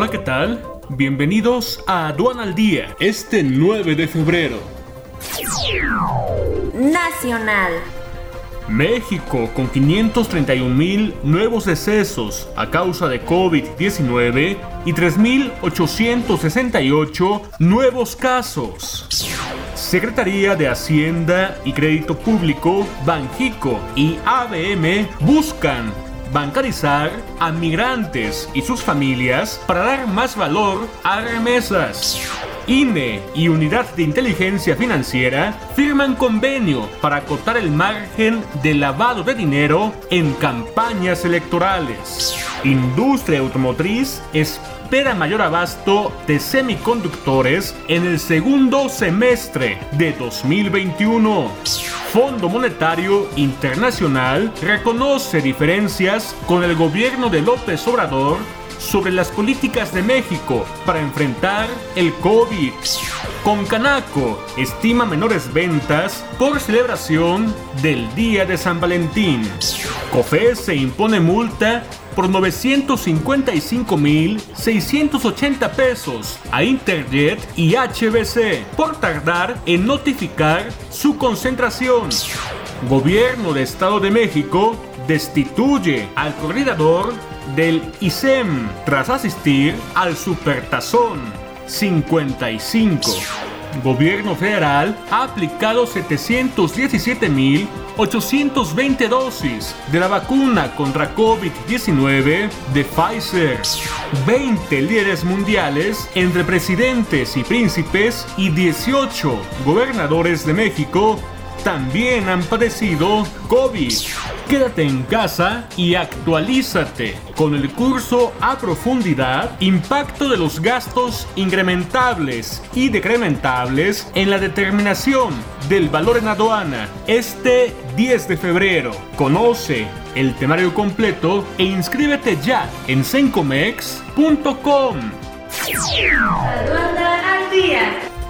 Hola, ¿qué tal? Bienvenidos a Aduana al Día, este 9 de febrero. Nacional. México con 531 mil nuevos decesos a causa de COVID-19 y 3.868 nuevos casos. Secretaría de Hacienda y Crédito Público, Banjico y ABM buscan bancarizar a migrantes y sus familias para dar más valor a remesas. INE y Unidad de Inteligencia Financiera firman convenio para acotar el margen de lavado de dinero en campañas electorales. Industria automotriz espera mayor abasto de semiconductores en el segundo semestre de 2021. Fondo Monetario Internacional reconoce diferencias con el gobierno de López Obrador sobre las políticas de México para enfrentar el COVID. Con Canaco estima menores ventas por celebración del Día de San Valentín. COFE se impone multa por 955.680 pesos a Interjet y HBC por tardar en notificar su concentración. Gobierno de Estado de México destituye al coordinador del ISEM tras asistir al Supertazón 55. Gobierno federal ha aplicado 717.820 dosis de la vacuna contra COVID-19 de Pfizer. 20 líderes mundiales entre presidentes y príncipes y 18 gobernadores de México también han padecido COVID. Quédate en casa y actualízate con el curso a profundidad Impacto de los gastos incrementables y decrementables en la determinación del valor en aduana este 10 de febrero. Conoce el temario completo e inscríbete ya en sencomex.com. Aduana al día.